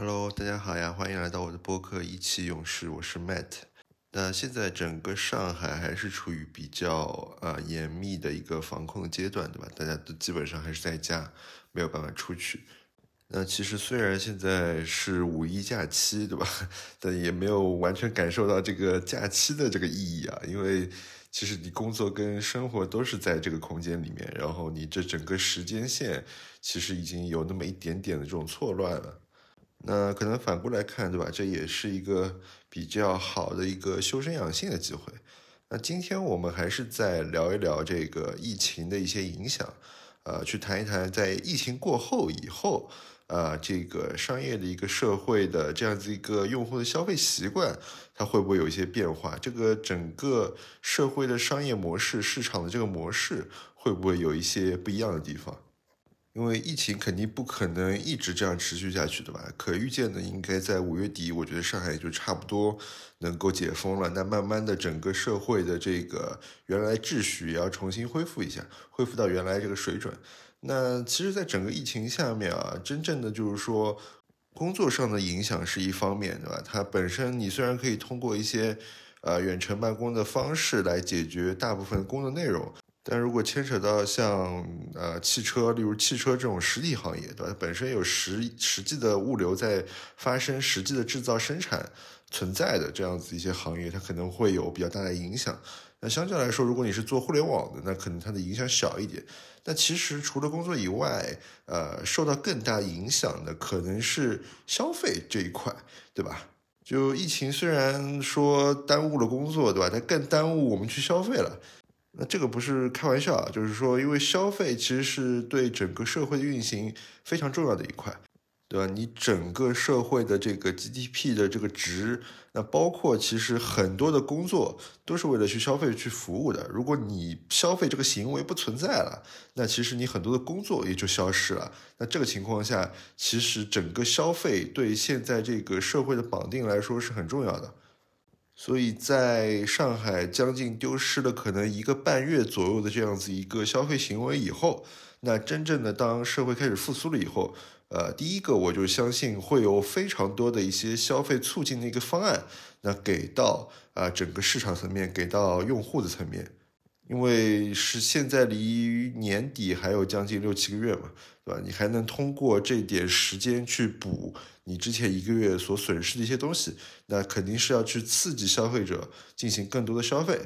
Hello，大家好呀，欢迎来到我的播客《意气用事》，我是 Matt。那现在整个上海还是处于比较呃严密的一个防控的阶段，对吧？大家都基本上还是在家，没有办法出去。那其实虽然现在是五一假期，对吧？但也没有完全感受到这个假期的这个意义啊，因为其实你工作跟生活都是在这个空间里面，然后你这整个时间线其实已经有那么一点点的这种错乱了。那可能反过来看，对吧？这也是一个比较好的一个修身养性的机会。那今天我们还是再聊一聊这个疫情的一些影响，呃，去谈一谈在疫情过后以后。啊，这个商业的一个社会的这样子一个用户的消费习惯，它会不会有一些变化？这个整个社会的商业模式、市场的这个模式会不会有一些不一样的地方？因为疫情肯定不可能一直这样持续下去的吧？可预见的应该在五月底，我觉得上海就差不多能够解封了。那慢慢的，整个社会的这个原来秩序也要重新恢复一下，恢复到原来这个水准。那其实，在整个疫情下面啊，真正的就是说，工作上的影响是一方面，对吧？它本身你虽然可以通过一些呃远程办公的方式来解决大部分工作内容，但如果牵扯到像呃汽车，例如汽车这种实体行业，对吧？本身有实实际的物流在发生，实际的制造生产存在的这样子一些行业，它可能会有比较大的影响。那相较来说，如果你是做互联网的，那可能它的影响小一点。那其实除了工作以外，呃，受到更大影响的可能是消费这一块，对吧？就疫情虽然说耽误了工作，对吧？它更耽误我们去消费了。那这个不是开玩笑啊，就是说，因为消费其实是对整个社会的运行非常重要的一块。对吧？你整个社会的这个 GDP 的这个值，那包括其实很多的工作都是为了去消费去服务的。如果你消费这个行为不存在了，那其实你很多的工作也就消失了。那这个情况下，其实整个消费对现在这个社会的绑定来说是很重要的。所以在上海将近丢失了可能一个半月左右的这样子一个消费行为以后，那真正的当社会开始复苏了以后。呃，第一个我就相信会有非常多的一些消费促进的一个方案，那给到啊整个市场层面，给到用户的层面，因为是现在离年底还有将近六七个月嘛，对吧？你还能通过这点时间去补你之前一个月所损失的一些东西，那肯定是要去刺激消费者进行更多的消费，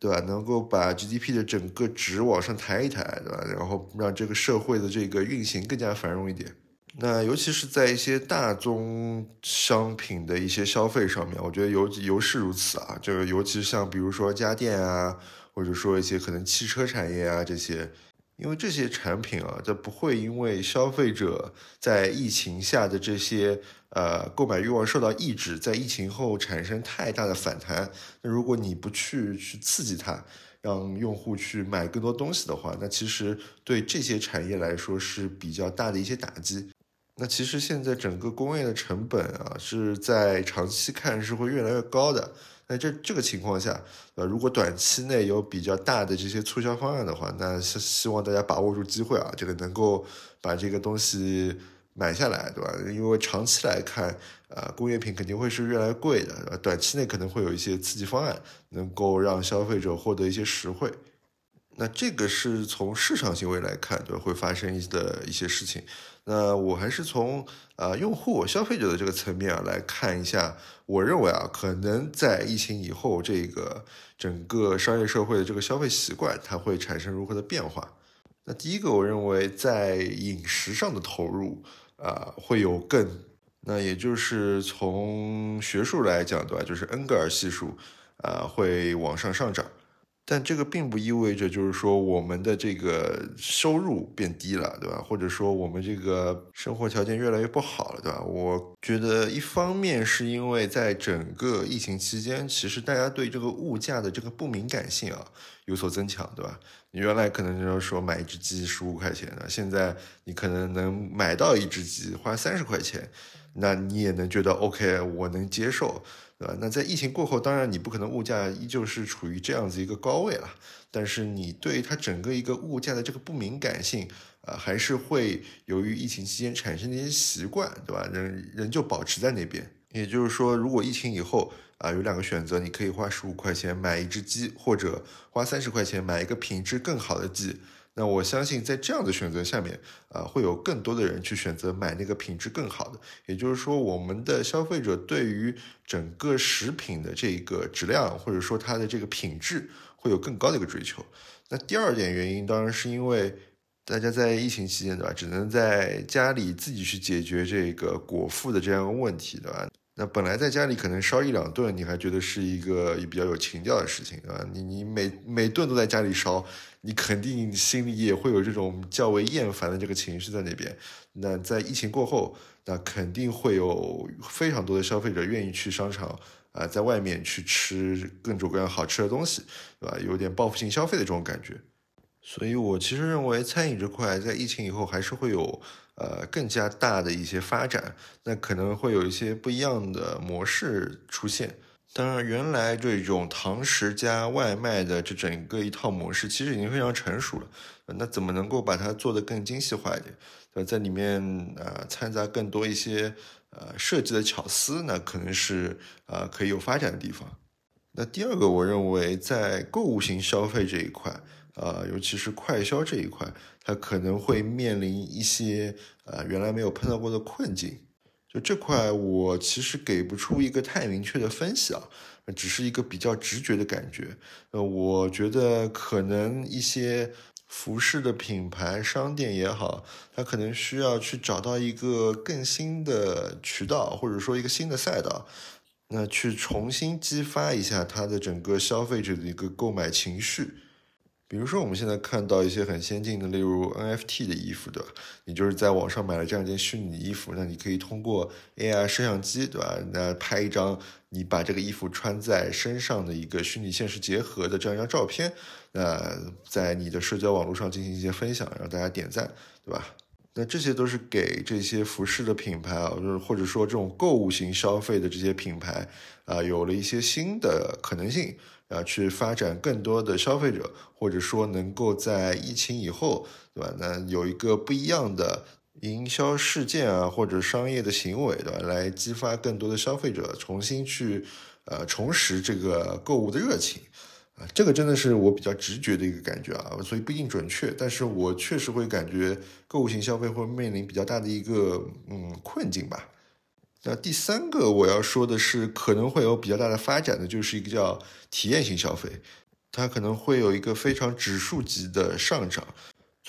对吧？能够把 GDP 的整个值往上抬一抬，对吧？然后让这个社会的这个运行更加繁荣一点。那尤其是在一些大宗商品的一些消费上面，我觉得尤尤是如此啊。这个尤其像比如说家电啊，或者说一些可能汽车产业啊这些，因为这些产品啊，它不会因为消费者在疫情下的这些呃购买欲望受到抑制，在疫情后产生太大的反弹。那如果你不去去刺激它，让用户去买更多东西的话，那其实对这些产业来说是比较大的一些打击。那其实现在整个工业的成本啊，是在长期看是会越来越高的。那这这个情况下，呃，如果短期内有比较大的这些促销方案的话，那是希望大家把握住机会啊，这个能够把这个东西买下来，对吧？因为长期来看，呃，工业品肯定会是越来越贵的，短期内可能会有一些刺激方案，能够让消费者获得一些实惠。那这个是从市场行为来看，对？会发生一的一些事情。那我还是从啊用户消费者的这个层面啊来看一下，我认为啊可能在疫情以后，这个整个商业社会的这个消费习惯它会产生如何的变化。那第一个，我认为在饮食上的投入啊会有更，那也就是从学术来讲，对吧？就是恩格尔系数啊会往上上涨。但这个并不意味着，就是说我们的这个收入变低了，对吧？或者说我们这个生活条件越来越不好了，对吧？我觉得一方面是因为在整个疫情期间，其实大家对这个物价的这个不敏感性啊有所增强，对吧？你原来可能就是说买一只鸡十五块钱的，现在你可能能买到一只鸡花三十块钱，那你也能觉得 OK，我能接受。对吧？那在疫情过后，当然你不可能物价依旧是处于这样子一个高位了，但是你对它整个一个物价的这个不敏感性啊，还是会由于疫情期间产生的一些习惯，对吧？人人就保持在那边。也就是说，如果疫情以后啊，有两个选择，你可以花十五块钱买一只鸡，或者花三十块钱买一个品质更好的鸡。那我相信，在这样的选择下面，啊，会有更多的人去选择买那个品质更好的。也就是说，我们的消费者对于整个食品的这个质量，或者说它的这个品质，会有更高的一个追求。那第二点原因，当然是因为大家在疫情期间，对吧，只能在家里自己去解决这个果腹的这样一个问题，对吧？那本来在家里可能烧一两顿，你还觉得是一个比较有情调的事情啊。你你每每顿都在家里烧，你肯定心里也会有这种较为厌烦的这个情绪在那边。那在疫情过后，那肯定会有非常多的消费者愿意去商场啊，在外面去吃各种各样好吃的东西，对吧？有点报复性消费的这种感觉。所以我其实认为餐饮这块在疫情以后还是会有。呃，更加大的一些发展，那可能会有一些不一样的模式出现。当然，原来这种堂食加外卖的这整个一套模式，其实已经非常成熟了。那怎么能够把它做得更精细化一点？呃，在里面呃掺杂更多一些呃设计的巧思，那可能是呃可以有发展的地方。那第二个，我认为在购物型消费这一块。呃，尤其是快消这一块，它可能会面临一些呃原来没有碰到过的困境。就这块，我其实给不出一个太明确的分析啊，只是一个比较直觉的感觉。呃，我觉得可能一些服饰的品牌商店也好，它可能需要去找到一个更新的渠道，或者说一个新的赛道，那去重新激发一下它的整个消费者的一个购买情绪。比如说，我们现在看到一些很先进的，例如 NFT 的衣服，对吧？你就是在网上买了这样一件虚拟衣服，那你可以通过 AI 摄像机，对吧？那拍一张你把这个衣服穿在身上的一个虚拟现实结合的这样一张照片，那在你的社交网络上进行一些分享，让大家点赞，对吧？那这些都是给这些服饰的品牌啊，就是或者说这种购物型消费的这些品牌啊，有了一些新的可能性。啊，去发展更多的消费者，或者说能够在疫情以后，对吧？那有一个不一样的营销事件啊，或者商业的行为，对吧？来激发更多的消费者重新去呃重拾这个购物的热情啊，这个真的是我比较直觉的一个感觉啊，所以不一定准确，但是我确实会感觉购物型消费会面临比较大的一个嗯困境吧。那第三个我要说的是，可能会有比较大的发展的，就是一个叫体验型消费，它可能会有一个非常指数级的上涨。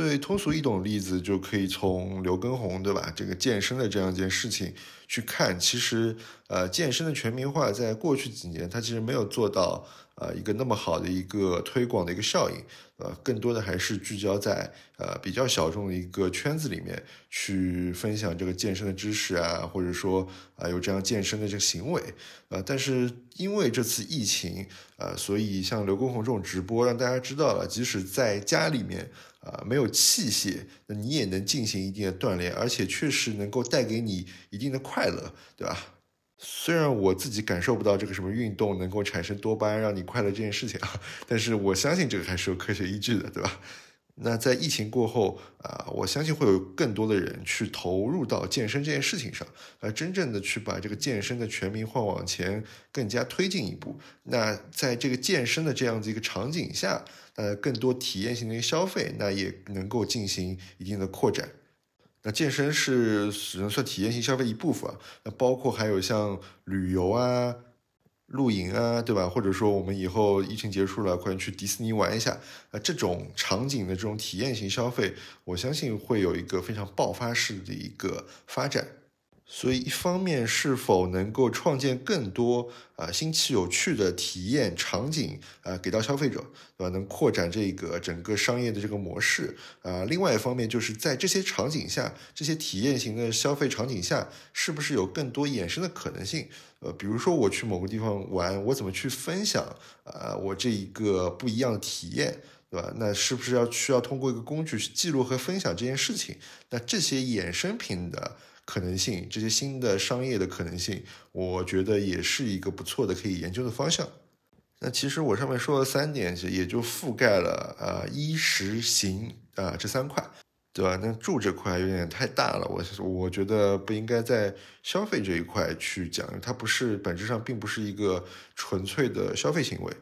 最通俗易懂的例子，就可以从刘畊宏对吧？这个健身的这样一件事情去看，其实呃，健身的全民化在过去几年，它其实没有做到。呃，一个那么好的一个推广的一个效应，呃，更多的还是聚焦在呃比较小众的一个圈子里面去分享这个健身的知识啊，或者说啊有这样健身的这个行为，呃，但是因为这次疫情，呃，所以像刘畊宏这种直播，让大家知道了，即使在家里面啊没有器械，那你也能进行一定的锻炼，而且确实能够带给你一定的快乐，对吧？虽然我自己感受不到这个什么运动能够产生多巴胺让你快乐这件事情啊，但是我相信这个还是有科学依据的，对吧？那在疫情过后啊，我相信会有更多的人去投入到健身这件事情上，而真正的去把这个健身的全民化往前更加推进一步。那在这个健身的这样子一个场景下，呃，更多体验性的一个消费，那也能够进行一定的扩展。那健身是只能算体验性消费一部分，那包括还有像旅游啊、露营啊，对吧？或者说我们以后疫情结束了，可能去迪士尼玩一下，啊，这种场景的这种体验型消费，我相信会有一个非常爆发式的一个发展。所以，一方面是否能够创建更多啊新奇有趣的体验场景啊给到消费者，对吧？能扩展这个整个商业的这个模式啊。另外一方面，就是在这些场景下，这些体验型的消费场景下，是不是有更多衍生的可能性？呃，比如说我去某个地方玩，我怎么去分享啊我这一个不一样的体验，对吧？那是不是要需要通过一个工具去记录和分享这件事情？那这些衍生品的。可能性，这些新的商业的可能性，我觉得也是一个不错的可以研究的方向。那其实我上面说的三点，其实也就覆盖了呃衣食行啊这三块。对吧？那住这块有点太大了，我我觉得不应该在消费这一块去讲，它不是本质上并不是一个纯粹的消费行为。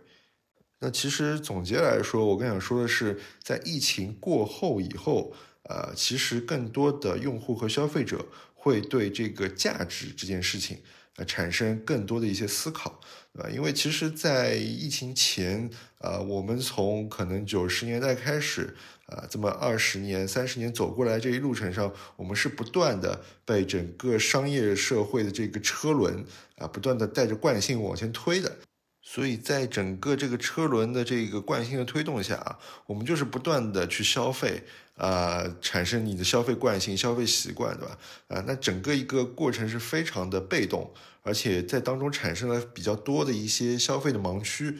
那其实总结来说，我更想说的是，在疫情过后以后，呃，其实更多的用户和消费者会对这个价值这件事情，呃，产生更多的一些思考，对吧？因为其实，在疫情前，呃，我们从可能九十年代开始。啊，这么二十年、三十年走过来这一路程上，我们是不断的被整个商业社会的这个车轮啊，不断的带着惯性往前推的。所以在整个这个车轮的这个惯性的推动下啊，我们就是不断的去消费啊，产生你的消费惯性、消费习惯，对吧？啊，那整个一个过程是非常的被动，而且在当中产生了比较多的一些消费的盲区。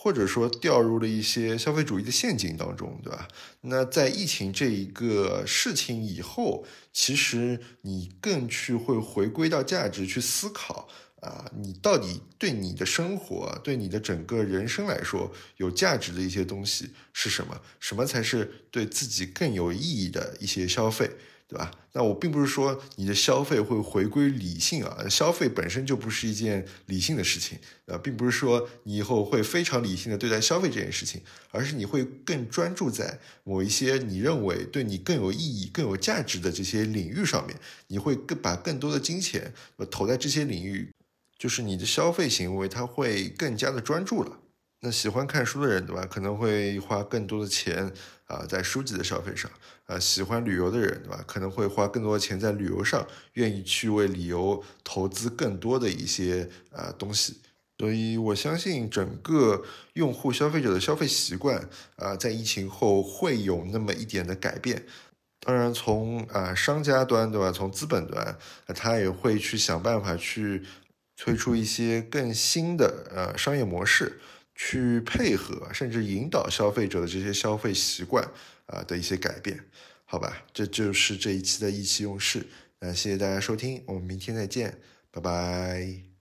或者说掉入了一些消费主义的陷阱当中，对吧？那在疫情这一个事情以后，其实你更去会回归到价值去思考啊，你到底对你的生活、对你的整个人生来说有价值的一些东西是什么？什么才是对自己更有意义的一些消费？对吧？那我并不是说你的消费会回归理性啊，消费本身就不是一件理性的事情，呃，并不是说你以后会非常理性的对待消费这件事情，而是你会更专注在某一些你认为对你更有意义、更有价值的这些领域上面，你会更把更多的金钱投在这些领域，就是你的消费行为它会更加的专注了。那喜欢看书的人，对吧？可能会花更多的钱啊，在书籍的消费上。啊，喜欢旅游的人，对吧？可能会花更多的钱在旅游上，愿意去为旅游投资更多的一些啊东西。所以我相信，整个用户消费者的消费习惯啊，在疫情后会有那么一点的改变。当然，从啊商家端，对吧？从资本端，他也会去想办法去推出一些更新的呃商业模式。去配合甚至引导消费者的这些消费习惯啊的一些改变，好吧，这就是这一期的意气用事。那谢谢大家收听，我们明天再见，拜拜。